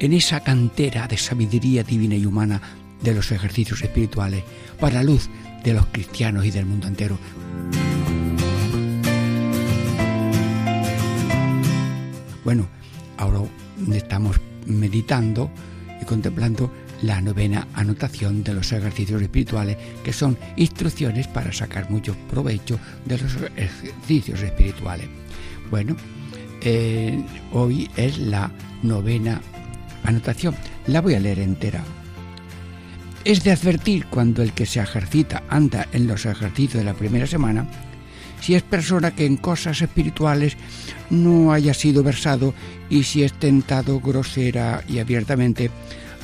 en esa cantera de sabiduría divina y humana de los ejercicios espirituales para la luz de los cristianos y del mundo entero. Bueno, ahora estamos meditando y contemplando la novena anotación de los ejercicios espirituales, que son instrucciones para sacar mucho provecho de los ejercicios espirituales. Bueno, eh, hoy es la novena anotación. La voy a leer entera. Es de advertir cuando el que se ejercita anda en los ejercicios de la primera semana, si es persona que en cosas espirituales no haya sido versado y si es tentado grosera y abiertamente,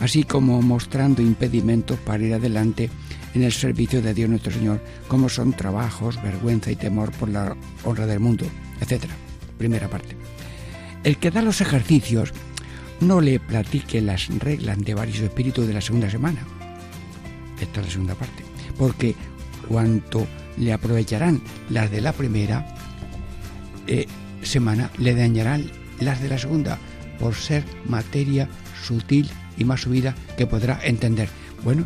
así como mostrando impedimentos para ir adelante en el servicio de Dios nuestro Señor, como son trabajos, vergüenza y temor por la honra del mundo, etc. Primera parte. El que da los ejercicios no le platique las reglas de varios espíritus de la segunda semana. Esta es la segunda parte. Porque cuanto le aprovecharán las de la primera eh, semana, le dañarán las de la segunda por ser materia sutil y más subida que podrá entender. Bueno,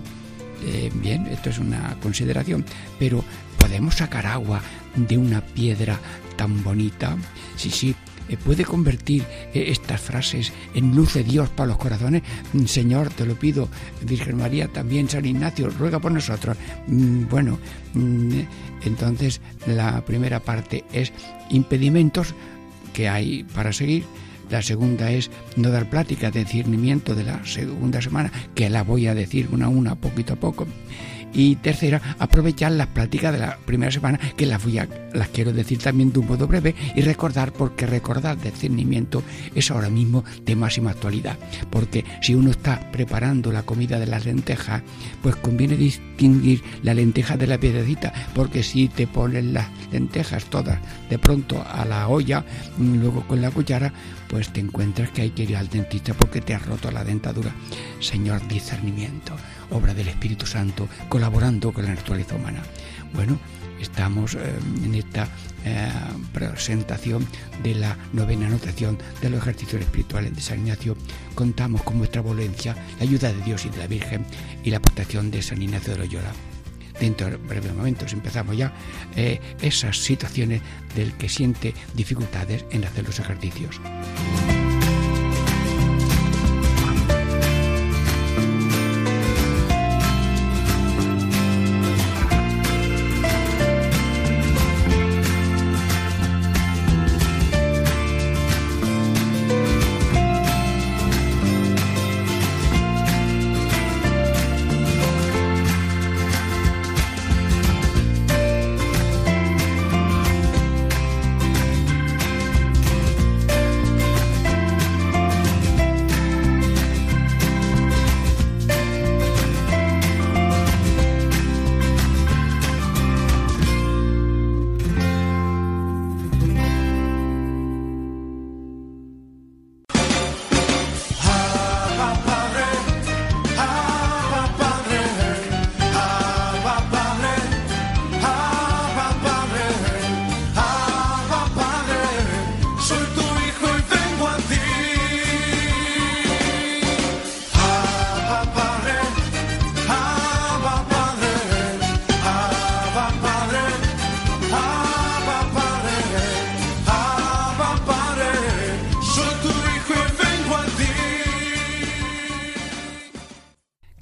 eh, bien, esto es una consideración, pero ¿podemos sacar agua de una piedra tan bonita? Sí, sí, puede convertir eh, estas frases en luz de Dios para los corazones. Mm, Señor, te lo pido, Virgen María, también San Ignacio, ruega por nosotros. Mm, bueno, mm, entonces la primera parte es impedimentos que hay para seguir la segunda es no dar plática de discernimiento de la segunda semana, que la voy a decir una a una, poquito a poco. Y tercera, aprovechar las pláticas de la primera semana, que las, voy a, las quiero decir también de un modo breve, y recordar, porque recordar discernimiento es ahora mismo de máxima actualidad. Porque si uno está preparando la comida de las lentejas, pues conviene distinguir la lenteja de la piedrecita, porque si te pones las lentejas todas de pronto a la olla, luego con la cuchara, pues te encuentras que hay que ir al dentista porque te has roto la dentadura. Señor, discernimiento, obra del Espíritu Santo, colaborando con la naturaleza humana. Bueno, estamos eh, en esta eh, presentación de la novena anotación de los ejercicios espirituales de San Ignacio. Contamos con vuestra violencia, la ayuda de Dios y de la Virgen y la protección de San Ignacio de Loyola dentro de breves momentos empezamos ya eh, esas situaciones del que siente dificultades en hacer los ejercicios.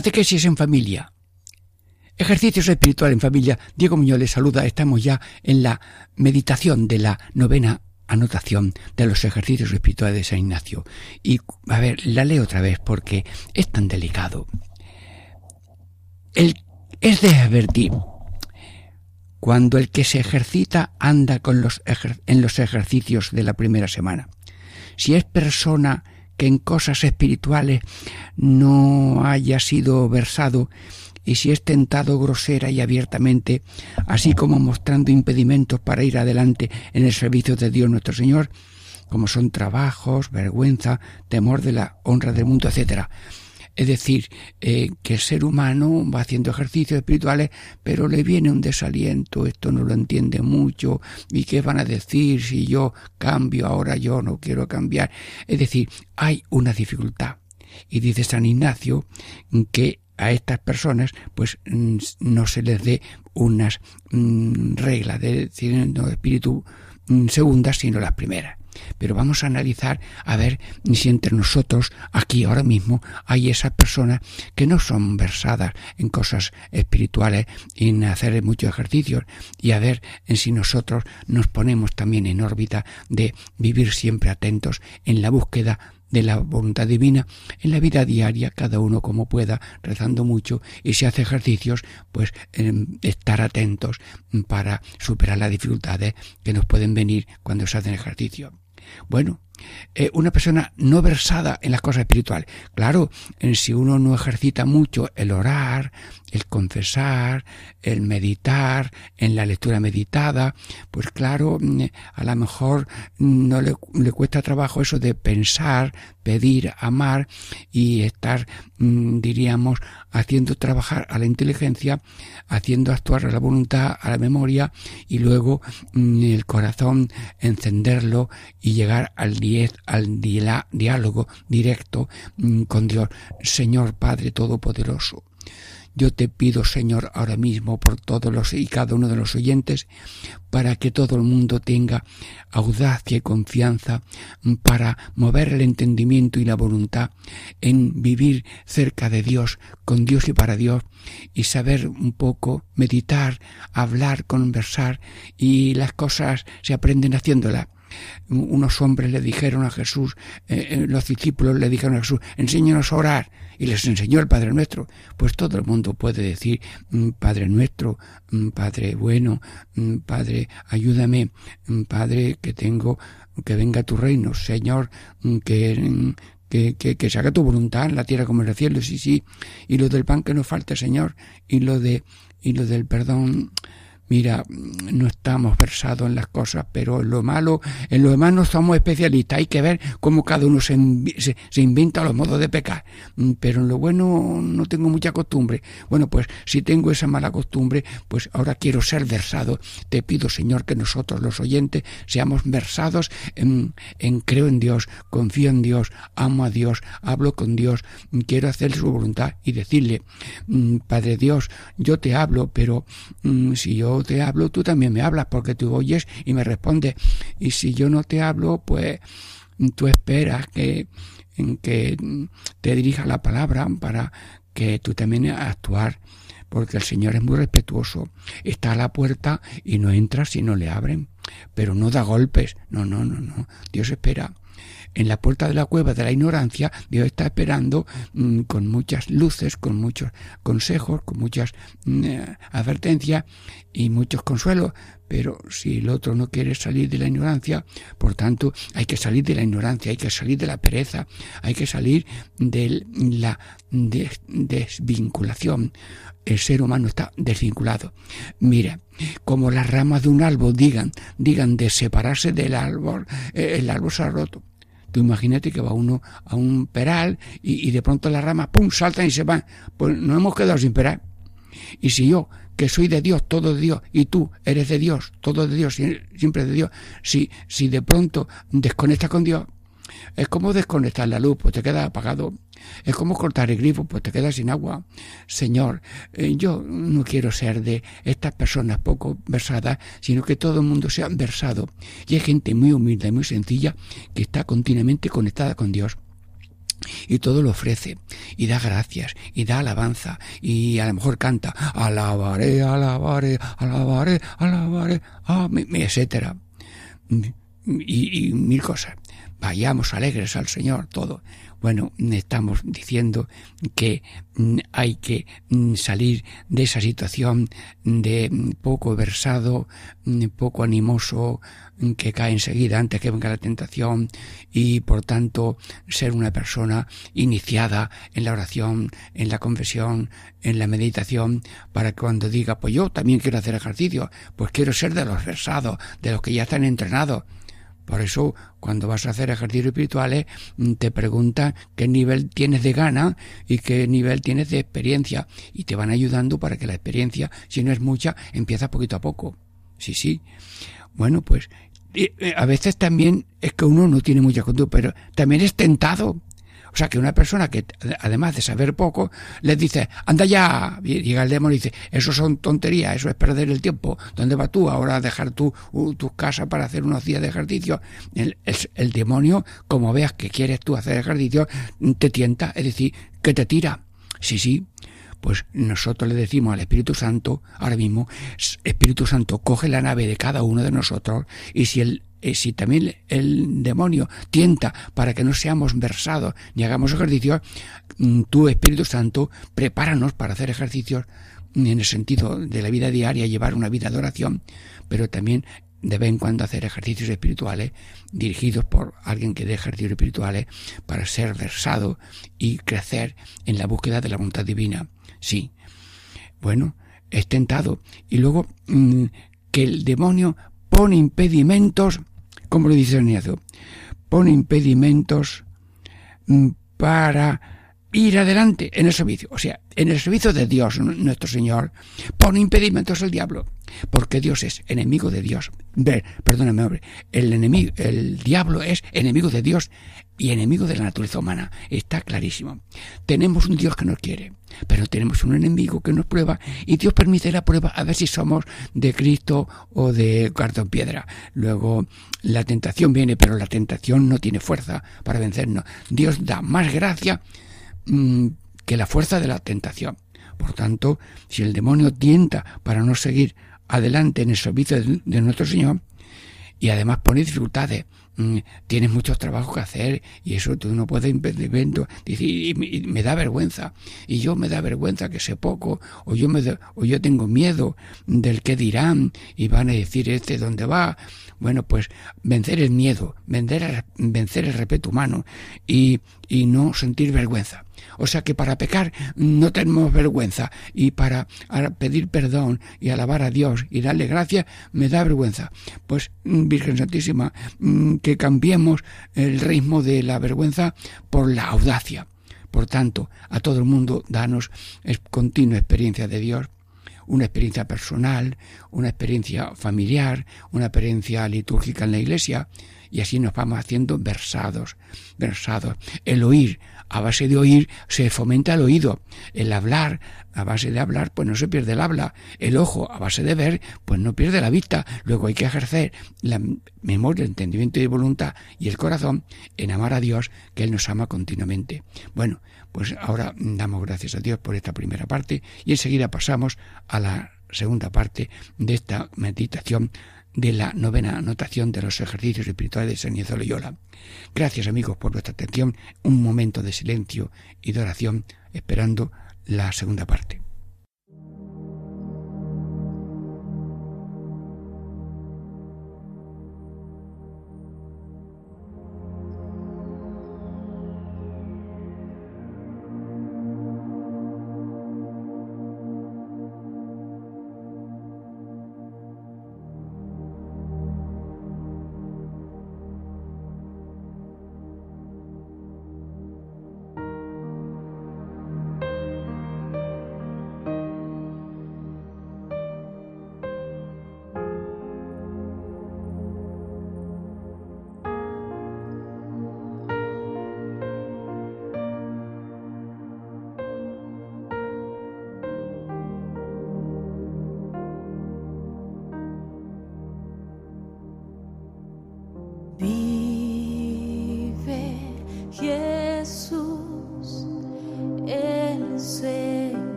Catequesis en familia. Ejercicios espirituales en familia. Diego Muñoz les saluda. Estamos ya en la meditación de la novena anotación de los ejercicios espirituales de San Ignacio. Y, a ver, la leo otra vez porque es tan delicado. El, es de advertir cuando el que se ejercita anda con los en los ejercicios de la primera semana. Si es persona que en cosas espirituales no haya sido versado y si es tentado grosera y abiertamente, así como mostrando impedimentos para ir adelante en el servicio de Dios nuestro Señor, como son trabajos, vergüenza, temor de la honra del mundo, etcétera. Es decir, eh, que el ser humano va haciendo ejercicios espirituales, pero le viene un desaliento, esto no lo entiende mucho, y qué van a decir si yo cambio, ahora yo no quiero cambiar. Es decir, hay una dificultad. Y dice San Ignacio que a estas personas pues mm, no se les dé unas mm, reglas de no espíritu mm, segundas sino las primeras pero vamos a analizar a ver si entre nosotros, aquí ahora mismo, hay esas personas que no son versadas en cosas espirituales y en hacer muchos ejercicios. Y a ver si nosotros nos ponemos también en órbita de vivir siempre atentos en la búsqueda de la voluntad divina en la vida diaria, cada uno como pueda, rezando mucho y si hace ejercicios, pues em, estar atentos para superar las dificultades que nos pueden venir cuando se hacen ejercicio. Bueno, eh, una persona no versada en las cosas espirituales. Claro, en si uno no ejercita mucho el orar, el confesar, el meditar, en la lectura meditada, pues claro, mm, a lo mejor no le, cuesta trabajo eso de pensar, pedir, amar y estar, mm, diríamos, haciendo trabajar a la inteligencia, haciendo actuar a la voluntad, a la memoria y luego mm, el corazón encenderlo y llegar al al diálogo directo mm, con Dios. Señor Padre Todopoderoso, yo te pido, Señor, ahora mismo por todos los y cada uno de los oyentes, para que todo el mundo tenga audacia y confianza para mover el entendimiento y la voluntad en vivir cerca de Dios, con Dios y para Dios, y saber un poco meditar, hablar, conversar, y las cosas se aprenden haciéndolas unos hombres le dijeron a Jesús, eh, eh, los discípulos le dijeron a Jesús, enséñanos a orar, y les enseñó el Padre Nuestro. Pues todo el mundo puede decir, mm, Padre Nuestro, mm, Padre bueno, mm, Padre, ayúdame, Padre, que tengo, que venga tu reino, Señor, que, que, que, que, se haga tu voluntad en la tierra como en el cielo, sí, sí, y lo del pan que nos falte, Señor, y lo de, y lo del perdón, mira, no estamos versados en las cosas, pero en lo malo, en lo demás no somos especialistas. Hay que ver cómo cada uno se, se, inventa los modos de pecar. Mm, pero en lo bueno no tengo mucha costumbre. Bueno, pues si tengo esa mala costumbre, pues ahora quiero ser versado. Te pido, Señor, que nosotros, los oyentes, seamos versados en, en creo en Dios, confío en Dios, amo a Dios, hablo con Dios, quiero hacer su voluntad y decirle, mm, Padre Dios, yo te hablo, pero mm, si yo te hablo, tú también me hablas porque tú oyes y me respondes. Y si yo no te hablo, pues tú esperas que, en que te dirija la palabra para que tú también actuar porque el Señor es muy respetuoso. Está a la puerta y no entra si no le abren, pero no da golpes. No, no, no, no. Dios espera en la puerta de la cueva de la ignorancia, Dios está esperando mm, con muchas luces, con muchos consejos, con muchas mm, eh, advertencias y muchos consuelos, pero si el otro no quiere salir de la ignorancia, por tanto, hay que salir de la ignorancia, hay que salir de la pereza, hay que salir de la desvinculación. El ser humano está desvinculado. Mira, como las ramas de un árbol digan, digan de separarse del árbol, eh, el árbol se ha roto. Tú imagínate que va uno a un peral y, de pronto las ramas, ¡pum!, saltan y se van. Pues nos hemos quedado sin peral. Y si yo, que soy de Dios, todo de Dios, y tú eres de Dios, todo de Dios, siempre de Dios, si, si de pronto desconectas con Dios, es como desconectar la luz, pues te queda apagado. Es como cortar el grifo, pues te quedas sin agua. Señor, eh, yo no quiero ser de estas personas poco versadas, sino que todo el mundo sea versado. Y hay gente muy humilde y muy sencilla que está continuamente conectada con Dios y todo lo ofrece y da gracias y da alabanza y a lo mejor canta alabaré, alabaré, alabaré, alabaré, ah, etcétera y, y mil cosas vayamos alegres al Señor, todo. Bueno, estamos diciendo que mm, hay que mm, salir de esa situación de mm, poco versado, poco animoso, que cae enseguida antes que venga la tentación y por tanto ser una persona iniciada en la oración, en la confesión, en la meditación, para que cuando diga, pues yo también quiero hacer ejercicio, pues quiero ser de los versados, de los que ya están entrenados. Por eso, cuando vas a hacer ejercicios espirituales, te preguntan qué nivel tienes de gana y qué nivel tienes de experiencia. Y te van ayudando para que la experiencia, si no es mucha, empieza poquito a poco. Sí, sí. Bueno, pues eh, a veces también es que uno no tiene mucha conducta, pero también es tentado. O sea, que una persona que, además de saber poco, les dice, anda ya, llega el demonio y dice, eso son tonterías, eso es perder el tiempo. ¿Dónde vas tú ahora a dejar tu, tu casa para hacer unos días de ejercicio? El, el demonio, como veas que quieres tú hacer ejercicio, te tienta, es decir, que te tira. Sí, sí, pues nosotros le decimos al Espíritu Santo, ahora mismo, Espíritu Santo, coge la nave de cada uno de nosotros y si el eh, si también el demonio tienta para que no seamos versados ni hagamos ejercicios, mm, tu Espíritu Santo, prepáranos para hacer ejercicios en el sentido de la vida diaria, llevar una vida de oración, pero también de vez en cuando hacer ejercicios espirituales dirigidos por alguien que dé ejercicios espirituales para ser versado y crecer en la búsqueda de la voluntad divina. Sí. Bueno, es tentado. Y luego mm, que el demonio pone impedimentos, como lo dice Ignacio, pone impedimentos mm, para ir adelante en el servicio. O sea, en el servicio de Dios, nuestro Señor, pone impedimentos el diablo, porque Dios es enemigo de Dios. Perdóname, hombre, el enemigo, el diablo es enemigo de Dios y enemigo de la naturaleza humana. Está clarísimo. Tenemos un Dios que nos quiere, pero tenemos un enemigo que nos prueba y Dios permite la prueba a ver si somos de Cristo o de cartón piedra. Luego la tentación viene, pero la tentación no tiene fuerza para vencernos. Dios da más gracia mm, que la fuerza de la tentación. Por tanto, si el demonio tienta para no seguir adelante en el servicio de nuestro Señor, y además pone dificultades, Mm, tienes muchos trabajos que hacer y eso tú no puedes impedimento. Y, me da vergüenza. Y yo me da vergüenza que sé poco, o yo, me o yo tengo miedo del que dirán y van a decir este dónde va. Bueno, pues vencer el miedo, vencer, vencer el respeto humano y, y no sentir vergüenza. O sea que para pecar no tenemos vergüenza y para pedir perdón y alabar a Dios y darle gracias me da vergüenza. Pues mm, Virgen Santísima, mm, que cambiemos el ritmo de la vergüenza por la audacia. Por tanto, a todo el mundo danos continua experiencia de Dios una experiencia personal, una experiencia familiar, una experiencia litúrgica en la iglesia, y así nos vamos haciendo versados, versados. El oír, a base de oír, se fomenta el oído. El hablar, a base de hablar, pues no se pierde el habla. El ojo, a base de ver, pues no pierde la vista. Luego hay que ejercer la memoria, el entendimiento y voluntad y el corazón en amar a Dios, que Él nos ama continuamente. Bueno, pues ahora damos gracias a Dios por esta primera parte y enseguida pasamos a la segunda parte de esta meditación de la novena anotación de los ejercicios espirituales de San Ignacio Loyola. Gracias amigos por vuestra atención. Un momento de silencio y de oración esperando la segunda parte.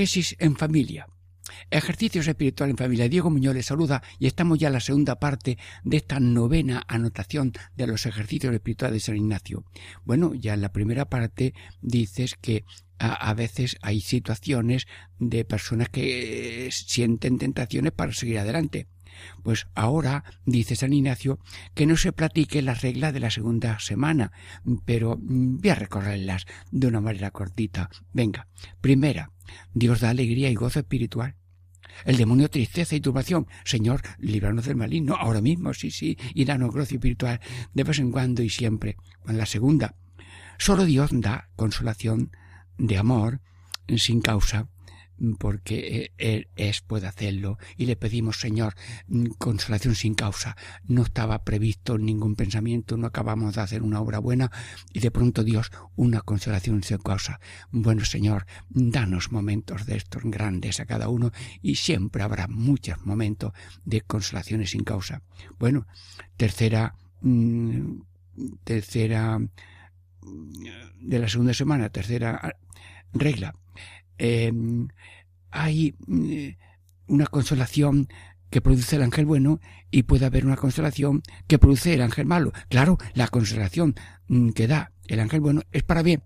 Catequesis en familia. Ejercicios espirituales en familia. Diego Muñoz les saluda y estamos ya en la segunda parte de esta novena anotación de los ejercicios espirituales de San Ignacio. Bueno, ya en la primera parte dices que a, veces hay situaciones de personas que sienten tentaciones para seguir adelante. Pues ahora dice San Ignacio que no se platique las reglas de la segunda semana, pero voy a recorrerlas de una manera cortita. Venga, primera, Dios da alegría y gozo espiritual. El demonio tristeza y turbación. Señor, líbranos del maligno. Ahora mismo, sí, sí, y danos gozo espiritual de vez en cuando y siempre. En la segunda, solo Dios da consolación de amor sin causa. Porque Él es, puede hacerlo. Y le pedimos, Señor, mm, consolación sin causa. No estaba previsto ningún pensamiento, no acabamos de hacer una obra buena y de pronto Dios, una consolación sin causa. Bueno, Señor, danos momentos de estos grandes a cada uno y siempre habrá muchos momentos de consolaciones sin causa. Bueno, tercera, mm, tercera mm, de la segunda semana, tercera regla. Em, hay mm, una consolación que produce el ángel bueno y puede haber una consolación que produce el ángel malo. Claro, la consolación mm, que da el ángel bueno es para bien,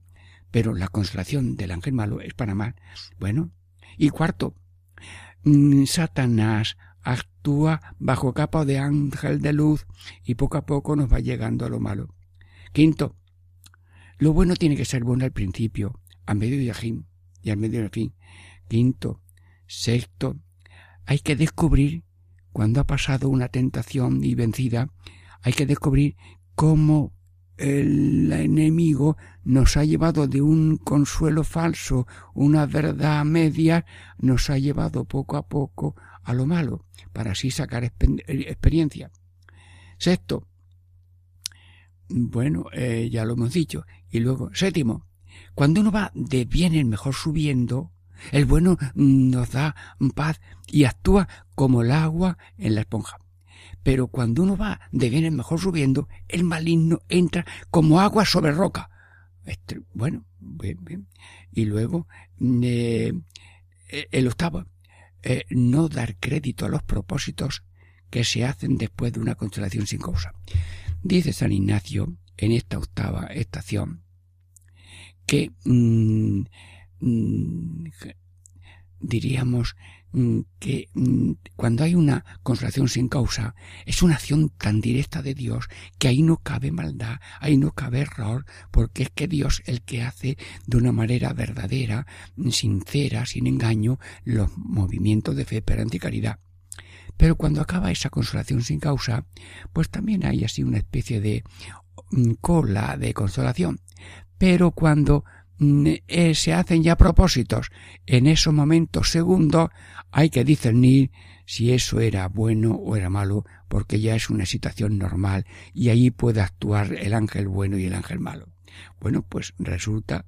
pero la consolación del ángel malo es para mal. Bueno, y cuarto, mm, Satanás actúa bajo capa de ángel de luz y poco a poco nos va llegando a lo malo. Quinto, lo bueno tiene que ser bueno al principio, a medio y, y al medio al fin. Quinto, sexto, hay que descubrir cuando ha pasado una tentación y vencida, hay que descubrir cómo el enemigo nos ha llevado de un consuelo falso, una verdad media, nos ha llevado poco a poco a lo malo, para así sacar experiencia. Sexto, bueno, eh, ya lo hemos dicho. Y luego, séptimo, cuando uno va de bien en mejor subiendo, el bueno nos da paz y actúa como el agua en la esponja. Pero cuando uno va de bien en mejor subiendo, el maligno entra como agua sobre roca. Este, bueno, bien, bien. Y luego, eh, eh, el octavo, eh, no dar crédito a los propósitos que se hacen después de una constelación sin causa. Dice San Ignacio en esta octava estación que mm, mm, diríamos mm, que cuando hay una consolación sin causa es una acción tan directa de Dios que ahí no cabe maldad, ahí no cabe error, porque es que Dios el que hace de una manera verdadera, sincera, sin engaño, los movimientos de fe, esperanza y caridad. Pero cuando acaba esa consolación sin causa, pues también hay así una especie de cola de consolación. Pero cuando mm, eh, se hacen ya propósitos en esos momentos segundos, hay que discernir si eso era bueno o era malo, porque ya es una situación normal y ahí puede actuar el ángel bueno y el ángel malo. Bueno, pues resulta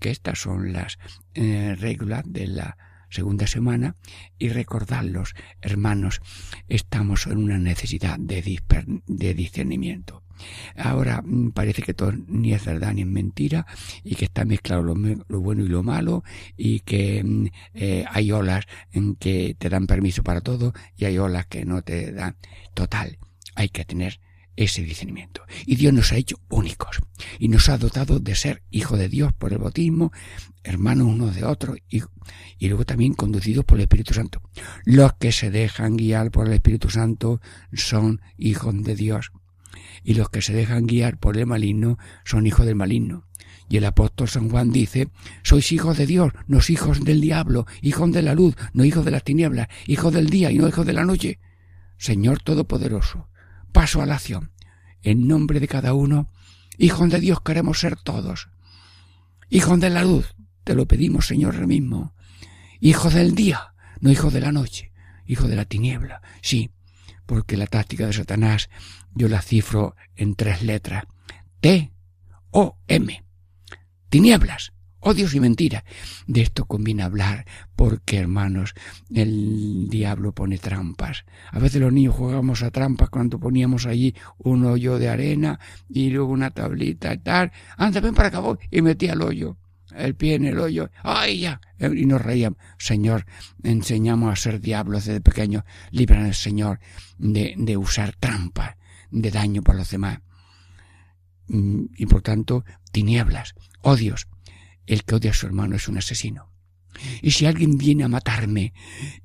que estas son las eh, reglas de la segunda semana y recordarlos, hermanos, estamos en una necesidad de, discernimiento. Ahora mm, parece que todo ni es verdad ni es mentira y que está mezclado lo, bueno y lo malo y que mm, eh, hay olas en que te dan permiso para todo y hay olas que no te dan. Total, hay que tener ese discernimiento. Y Dios nos ha hecho únicos y nos ha dotado de ser hijo de Dios por el bautismo, hermanos unos de otros y, y luego también conducidos por el Espíritu Santo. Los que se dejan guiar por el Espíritu Santo son hijos de Dios y los que se dejan guiar por el maligno son hijos del maligno. Y el apóstol San Juan dice, sois hijos de Dios, no hijos del diablo, hijos de la luz, no hijos de las tinieblas, hijos del día y no hijos de la noche. Señor Todopoderoso, paso a la acción. En nombre de cada uno, hijos de Dios queremos ser todos. Hijos de la luz, te lo pedimos, Señor, mismo. Hijos del día, no hijos de la noche, hijos de la tiniebla. Sí, porque la táctica de Satanás yo la cifro en tres letras. T, O, M. Tinieblas, odios y mentiras. De esto conviene hablar porque, hermanos, el diablo pone trampas. A veces los niños jugamos a trampas cuando poníamos allí un hoyo de arena y luego una tablita y tal. Anda, ven para acá, y metía el hoyo el pie en el hoyo, ¡ay ya! Y nos reíamos. Señor, enseñamos a ser diablos desde pequeños. Líbranos, Señor, de, de usar trampas de daño para los demás. Mm, y por tanto, tinieblas, odios. El que odia a su hermano es un asesino. Y si alguien viene a matarme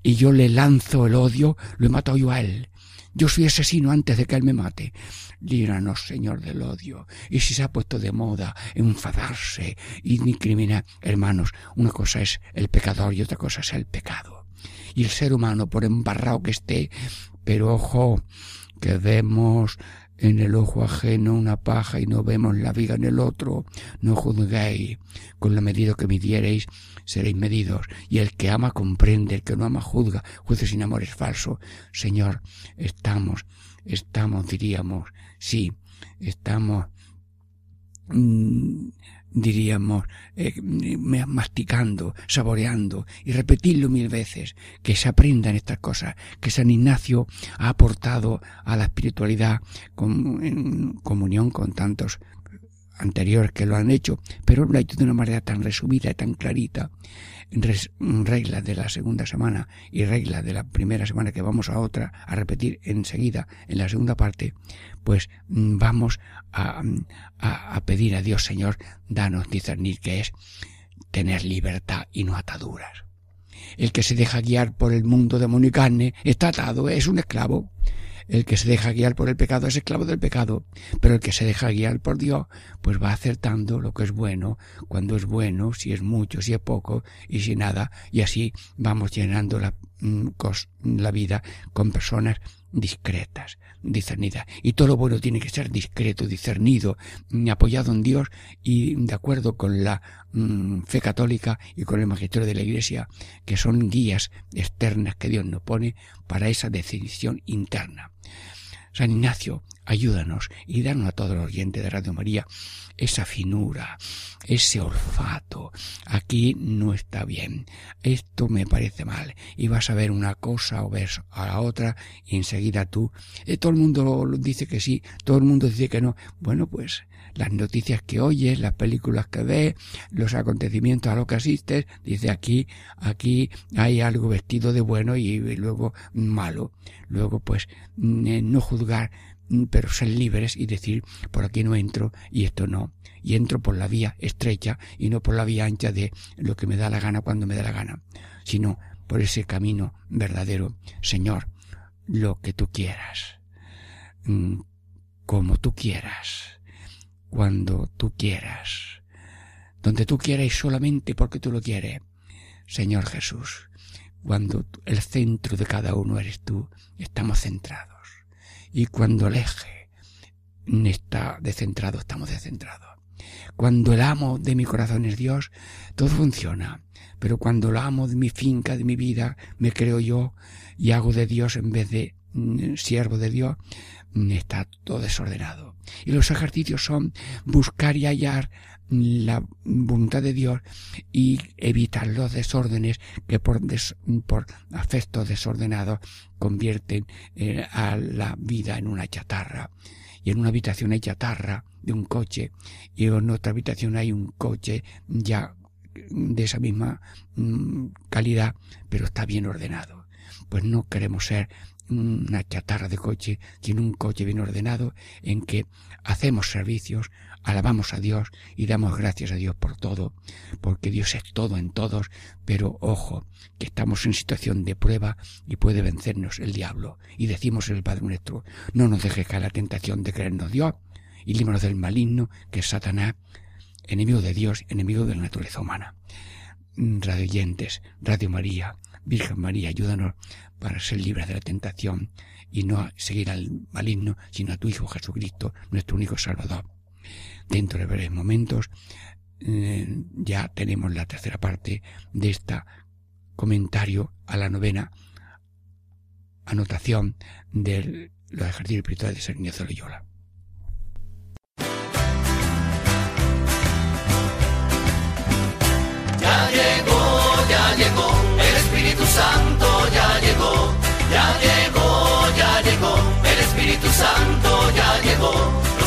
y yo le lanzo el odio, lo he matado yo a él. Yo soy asesino antes de que él me mate. Líbranos, Señor, del odio. Y si se ha puesto de moda enfadarse y discriminar, hermanos, una cosa es el pecador y otra cosa es el pecado. Y el ser humano, por embarrado que esté, pero ojo, que vemos en el ojo ajeno una paja y no vemos la viga en el otro, no juzguéis, con la medida que midiereis seréis medidos. Y el que ama comprende, el que no ama juzga. Juicio sin amor es falso. Señor, estamos, estamos, diríamos, sí, estamos mm, diríamos, eh, masticando, saboreando y repetirlo mil veces, que se aprendan estas cosas, que San Ignacio ha aportado a la espiritualidad en comunión con tantos anteriores que lo han hecho, pero lo ha hecho de una manera tan resumida y tan clarita, reglas de la segunda semana y reglas de la primera semana que vamos a otra a repetir enseguida en la segunda parte, pues mm, vamos a, pedir a Dios, Señor, danos discernir que es tener libertad y no ataduras. El que se deja guiar por el mundo de y carne está atado, es un esclavo. El que se deja guiar por el pecado es esclavo del pecado, pero el que se deja guiar por Dios, pues va acertando lo que es bueno, cuando es bueno, si es mucho, si es poco, y si nada, y así vamos llenando la, la vida con personas discretas, discernidas. Y todo lo bueno tiene que ser discreto, discernido, mm, apoyado en Dios y de acuerdo con la mm, fe católica y con el magisterio de la Iglesia, que son guías externas que Dios nos pone para esa decisión interna. San Ignacio, ayúdanos y danos a todos los oyentes de Radio María esa finura, ese olfato. Aquí no está bien. Esto me parece mal. Y vas a ver una cosa o ves a la otra y enseguida tú. Eh, todo el mundo dice que sí, todo el mundo dice que no. Bueno, pues las noticias que oyes, las películas que ves, los acontecimientos a los que asistes, dice aquí, aquí hay algo vestido de bueno y, luego malo. Luego, pues, mm, eh, no juzgar, pero ser libres y decir, por aquí no entro y esto no. Y entro por la vía estrecha y no por la vía ancha de lo que me da la gana cuando me da la gana, sino por ese camino verdadero. Señor, lo que tú quieras, mm, como tú quieras cuando tú quieras, donde tú quieras y solamente porque tú lo quieres. Señor Jesús, cuando el centro de cada uno eres tú, estamos centrados. Y cuando el eje está descentrado, estamos descentrados. Cuando el amo de mi corazón es Dios, todo funciona. Pero cuando el amo de mi finca, de mi vida, me creo yo y hago de Dios en vez de mm, siervo de Dios, está todo desordenado. Y los ejercicios son buscar y hallar la voluntad de Dios y evitar los desórdenes que por, por afectos desordenados convierten eh, a la vida en una chatarra. Y en una habitación hay chatarra de un coche y en otra habitación hay un coche ya de esa misma mm, calidad, pero está bien ordenado. Pues no queremos ser una chatarra de coche, sino un coche bien ordenado en que hacemos servicios, alabamos a Dios y damos gracias a Dios por todo, porque Dios es todo en todos, pero ojo, que estamos en situación de prueba y puede vencernos el diablo. Y decimos el Padre nuestro, no nos dejes caer la tentación de creernos Dios y líbranos del maligno, que es Satanás, enemigo de Dios, enemigo de la naturaleza humana. Radio oyentes, Radio María, Virgen María, ayúdanos para ser libres de la tentación y no seguir al maligno, sino a tu Hijo Jesucristo, nuestro único Salvador. Dentro de breves momentos eh, ya tenemos la tercera parte de este comentario a la novena anotación de los ejercicios espirituales de San Ignacio Loyola. Ya llegó, ya llegó el Espíritu Santo ya llegó, ya llegó, ya llegó, el Espíritu Santo ya llegó.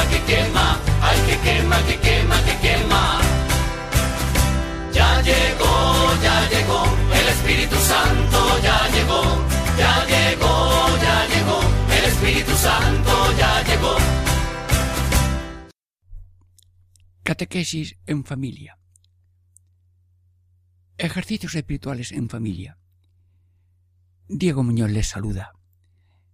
quema, que quema, ay que quema, que quema, que quema. Ya llegó, ya llegó, el Espíritu Santo ya llegó, ya llegó, ya llegó, el Espíritu Santo ya llegó. Catequesis en familia. Ejercicios espirituales en familia. Diego Muñoz les saluda.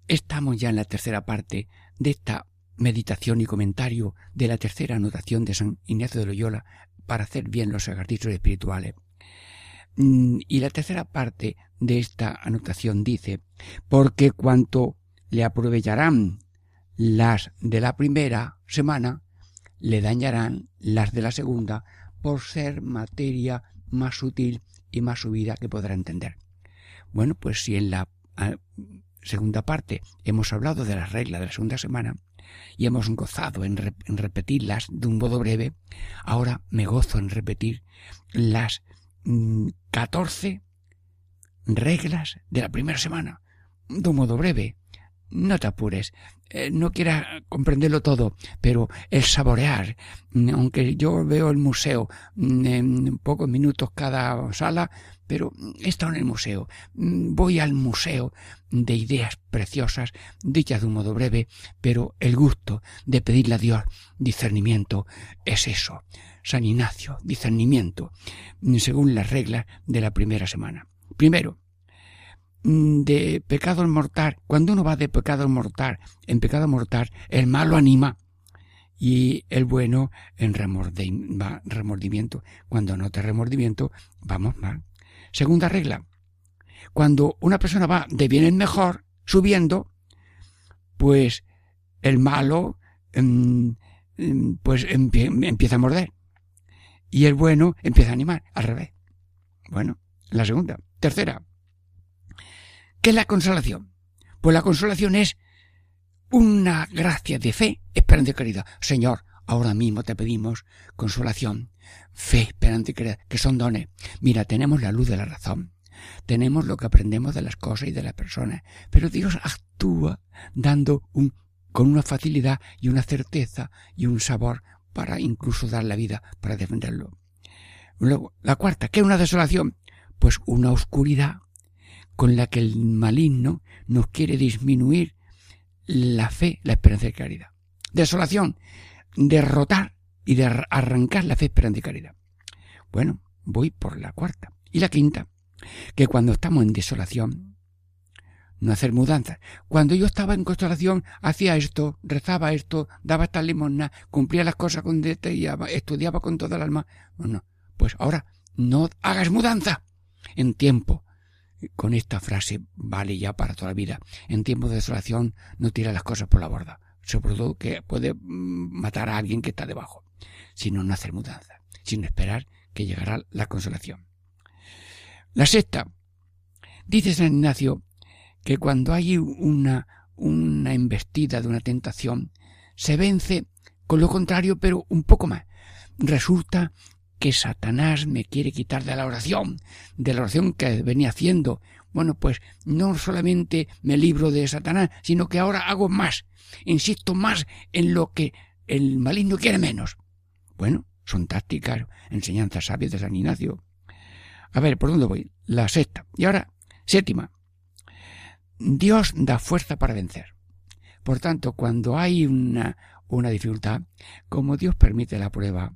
Estamos ya en la tercera parte de esta meditación y comentario de la tercera anotación de San Ignacio de Loyola para hacer bien los ejercicios espirituales. Mm, y la tercera parte de esta anotación dice, porque cuanto le aprovecharán las de la primera semana, le dañarán las de la segunda por ser materia más sutil y más subida que podrá entender. Bueno, pues si en la ah, segunda parte hemos hablado de las reglas de la segunda semana y hemos gozado en, repetirlas de un modo breve, ahora me gozo en repetir las mm, catorce reglas de la primera semana de un modo breve. No te apures, eh, no quieras comprenderlo todo, pero el saborear, mm, aunque yo veo el museo mm, en pocos minutos cada sala, pero he estado en el museo, mm, voy al museo de ideas preciosas, dichas de un modo breve, pero el gusto de pedirle a Dios discernimiento es eso. San Ignacio, discernimiento, según las reglas de la primera semana. Primero, de pecado mortal, cuando uno va de pecado mortal en pecado mortal, el malo anima y el bueno en remordimiento. Cuando no te remordimiento, vamos mal. Segunda regla. Cuando una persona va de bien en mejor, subiendo, pues el malo mm, mm, pues empieza a morder. Y el bueno empieza a animar, al revés. Bueno, la segunda. Tercera. ¿Qué es la consolación? Pues la consolación es una gracia de fe, esperanza y caridad. Señor, ahora mismo te pedimos consolación, fe, esperanza y caridad, que son dones. Mira, tenemos la luz de la razón. Tenemos lo que aprendemos de las cosas y de las personas. Pero Dios actúa dando un, con una facilidad y una certeza y un sabor para incluso dar la vida para defenderlo. Luego, la cuarta, ¿qué es una desolación? Pues una oscuridad con la que el maligno nos quiere disminuir la fe, la esperanza y caridad. Desolación, derrotar y de arrancar la fe, esperanza y caridad. Bueno, voy por la cuarta. Y la quinta, que cuando estamos en desolación, no hacer mudanzas. Cuando yo estaba en consolación, hacía esto, rezaba esto, daba esta limosna, cumplía las cosas con detallaba, estudiaba con toda el alma. Bueno, pues ahora no hagas mudanza en tiempo con esta frase vale ya para toda la vida. En tiempos de desolación no tira las cosas por la borda, sobre todo que puede mm, matar a alguien que está debajo, sino no hacer mudanza, sino esperar que llegará la consolación. La sexta, dice San Ignacio que cuando hay una, una embestida de una tentación, se vence con lo contrario, pero un poco más. Resulta que Satanás me quiere quitar de la oración, de la oración que venía haciendo. Bueno, pues no solamente me libro de Satanás, sino que ahora hago más, insisto más en lo que el maligno quiere menos. Bueno, son tácticas, enseñanzas sabias de San Ignacio. A ver, ¿por dónde voy? La sexta. Y ahora, séptima. Dios da fuerza para vencer. Por tanto, cuando hay una, una dificultad, como Dios permite la prueba,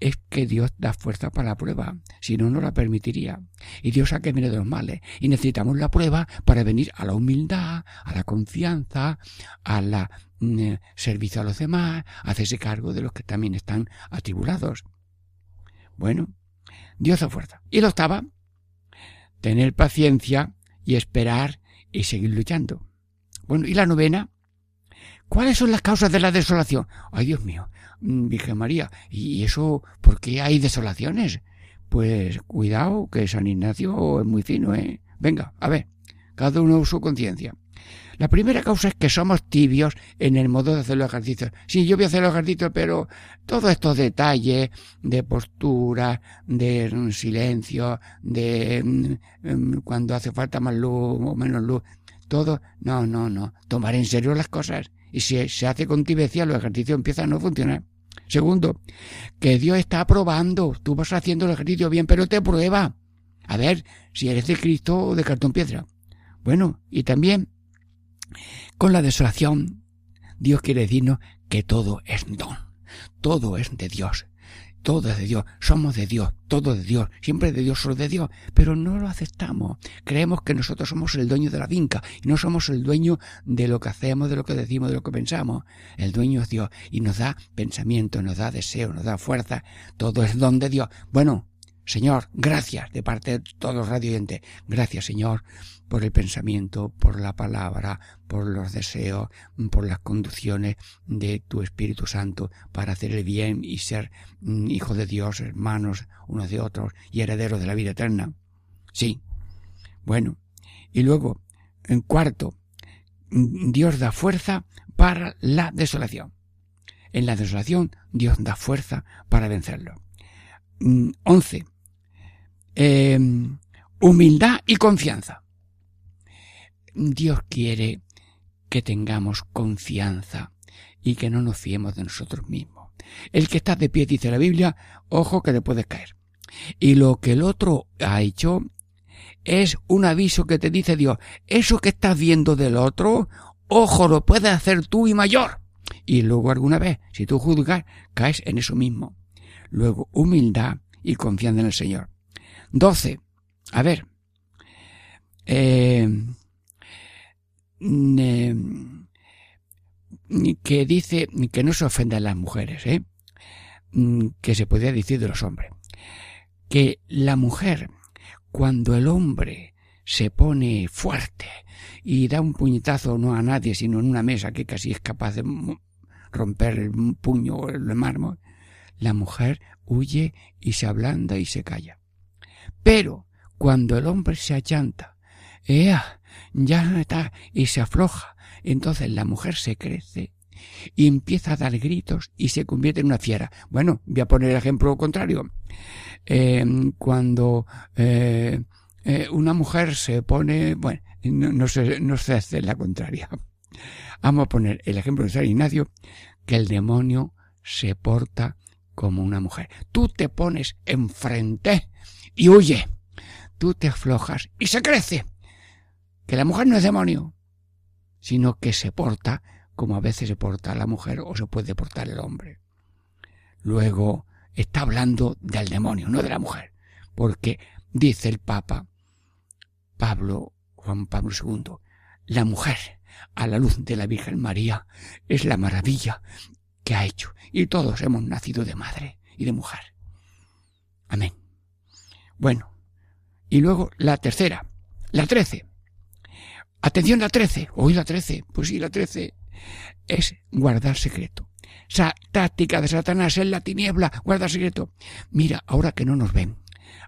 es que Dios da fuerza para la prueba, si no, no la permitiría. Y Dios saque viene de los males. Y necesitamos la prueba para venir a la humildad, a la confianza, a la mm, servicio a los demás, a hacerse cargo de los que también están atribulados. Bueno, Dios da fuerza. Y lo estaba. Tener paciencia y esperar y seguir luchando. Bueno, y la novena. ¿Cuáles son las causas de la desolación? Ay, Dios mío, Virgen María. ¿Y eso por qué hay desolaciones? Pues cuidado, que San Ignacio es muy fino, ¿eh? Venga, a ver, cada uno su conciencia. La primera causa es que somos tibios en el modo de hacer los ejercicios. Sí, yo voy a hacer los ejercicios, pero todos estos detalles de postura, de silencio, de mm, mm, cuando hace falta más luz o menos luz, todo, no, no, no. Tomar en serio las cosas. Y si se hace con tibieza, los ejercicios empiezan a no funcionar. Segundo, que Dios está probando. Tú vas haciendo el ejercicio bien, pero te prueba. A ver si eres de Cristo o de cartón piedra. Bueno, y también Con la desolación, Dios quiere decirnos que todo es don, todo es de Dios, todo es de Dios, somos de Dios, todo de Dios, siempre de Dios, solo de Dios, pero no lo aceptamos. Creemos que nosotros somos el dueño de la finca y no somos el dueño de lo que hacemos, de lo que decimos, de lo que pensamos. El dueño es Dios y nos da pensamiento, nos da deseo, nos da fuerza, todo es don de Dios. Bueno, Señor, gracias de parte de todos los. Gracias, Señor, por el pensamiento, por la palabra, por los deseos, por las conducciones de tu Espíritu Santo para hacer el bien y ser mm, hijo de Dios, hermanos unos de otros y herederos de la vida eterna. Sí. Bueno. Y luego, en cuarto, mm, Dios da fuerza para la desolación. En la desolación, Dios da fuerza para vencerlo. Mm, once. Eh, humildad y confianza. Dios quiere que tengamos confianza y que no nos fiemos de nosotros mismos. El que está de pie, dice la Biblia, ojo que le puedes caer. Y lo que el otro ha hecho es un aviso que te dice Dios, eso que estás viendo del otro, ojo, lo puedes hacer tú y mayor. Y luego alguna vez, si tú juzgas, caes en eso mismo. Luego, humildad y confianza en el Señor. Doce. A ver. Eh, que dice que no se ofendan las mujeres, ¿eh? Mm, que se podría decir de los hombres. Que la mujer, cuando el hombre se pone fuerte y da un puñetazo no a nadie, sino en una mesa que casi es capaz de romper el puño o el mármol, la mujer huye y se ablanda y se calla. Pero cuando el hombre se achanta, ¡ea! ya está y se afloja. Entonces la mujer se crece y empieza a dar gritos y se convierte en una fiera. Bueno, voy a poner el ejemplo contrario. Eh, cuando eh, eh, una mujer se pone, bueno, no, se, no se hace la contraria. Vamos a poner el ejemplo de San Ignacio, que el demonio se porta como una mujer. Tú te pones enfrente y huye. Tú te aflojas y se crece que la mujer no es demonio, sino que se porta como a veces se porta la mujer o se puede portar el hombre. Luego está hablando del demonio, no de la mujer, porque dice el Papa Pablo, Juan Pablo II, la mujer a la luz de la Virgen María es la maravilla que ha hecho y todos hemos nacido de madre y de mujer. Amén. Bueno, y luego la tercera, la trece. Atención la 13, hoy la 13, pues sí, la 13 es guardar secreto. Esa táctica de Satanás en la tiniebla, guardar secreto. Mira, ahora que no nos ven,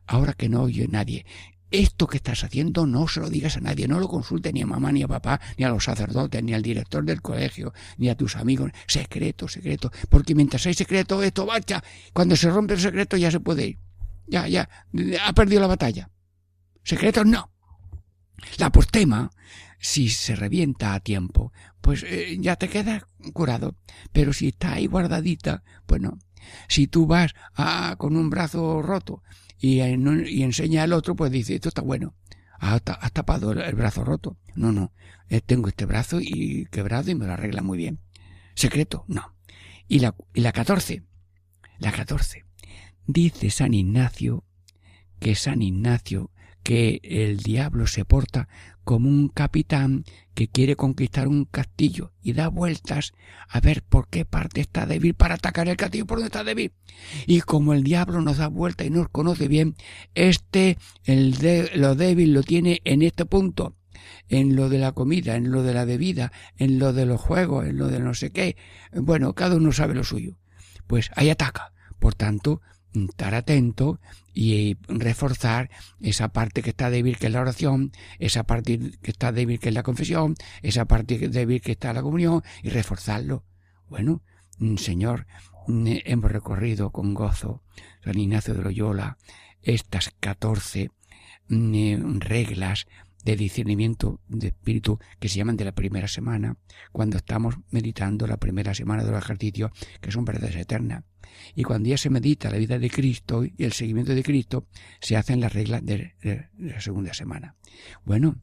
ahora que no oye nadie, esto que estás haciendo no se lo digas a nadie, no lo consulte ni a mamá, ni a papá, ni a los sacerdotes, ni al director del colegio, ni a tus amigos. Secreto, secreto. Porque mientras hay secreto, esto bacha. Cuando se rompe el secreto ya se puede ir. Ya, ya, ha perdido la batalla. Secretos no. La postema si se revienta a tiempo, pues eh, ya te quedas curado. Pero si está ahí guardadita, pues no. Si tú vas a, con un brazo roto y, y enseña al otro, pues dice, esto está bueno. Has, tapado el, brazo roto. No, no. Eh, tengo este brazo y quebrado y me lo arregla muy bien. Secreto, no. Y la, y la 14. La 14. Dice San Ignacio que San Ignacio que el diablo se porta como un capitán que quiere conquistar un castillo y da vueltas a ver por qué parte está débil para atacar el castillo por donde está débil. Y como el diablo nos da vuelta y nos conoce bien, este, el de, lo débil lo tiene en este punto en lo de la comida, en lo de la bebida, en lo de los juegos, en lo de no sé qué. Bueno, cada uno sabe lo suyo. Pues ahí ataca. Por tanto, estar atento y reforzar esa parte que está débil que es la oración, esa parte que está débil que es la confesión, esa parte débil que está la comunión y reforzarlo. Bueno, mm, Señor, mm, hemos recorrido con gozo San Ignacio de Loyola estas catorce mm, reglas de discernimiento de espíritu que se llaman de la primera semana, cuando estamos meditando la primera semana de los ejercicios, que son verdades eternas. Y cuando ya se medita la vida de Cristo y el seguimiento de Cristo, se hacen las reglas de, la segunda semana. Bueno,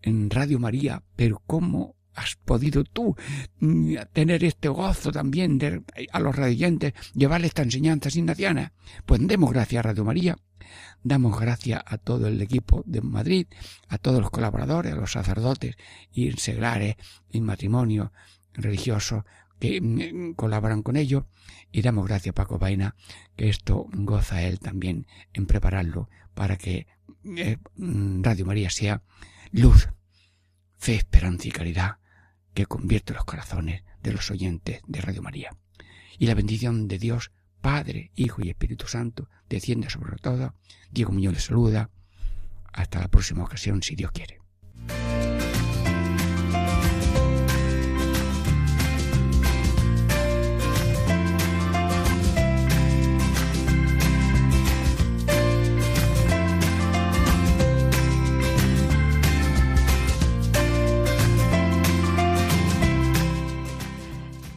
en Radio María, pero ¿cómo has podido tú mm, tener este gozo también de a los radioyentes llevarle esta enseñanza ignaciana? Pues demos gracias a Radio María, damos gracias a todo el equipo de Madrid, a todos los colaboradores, a los sacerdotes y seglares y matrimonio religiosos que mm, colaboran con ello y damos gracias a Paco Vaina que esto goza él también en prepararlo para que eh, mm, Radio María sea luz, fe, esperanza y caridad que convierte los corazones de los oyentes de Radio María. Y la bendición de Dios, Padre, Hijo y Espíritu Santo, desciende sobre todo. Diego Muñoz le saluda. Hasta la próxima ocasión, si Dios quiere.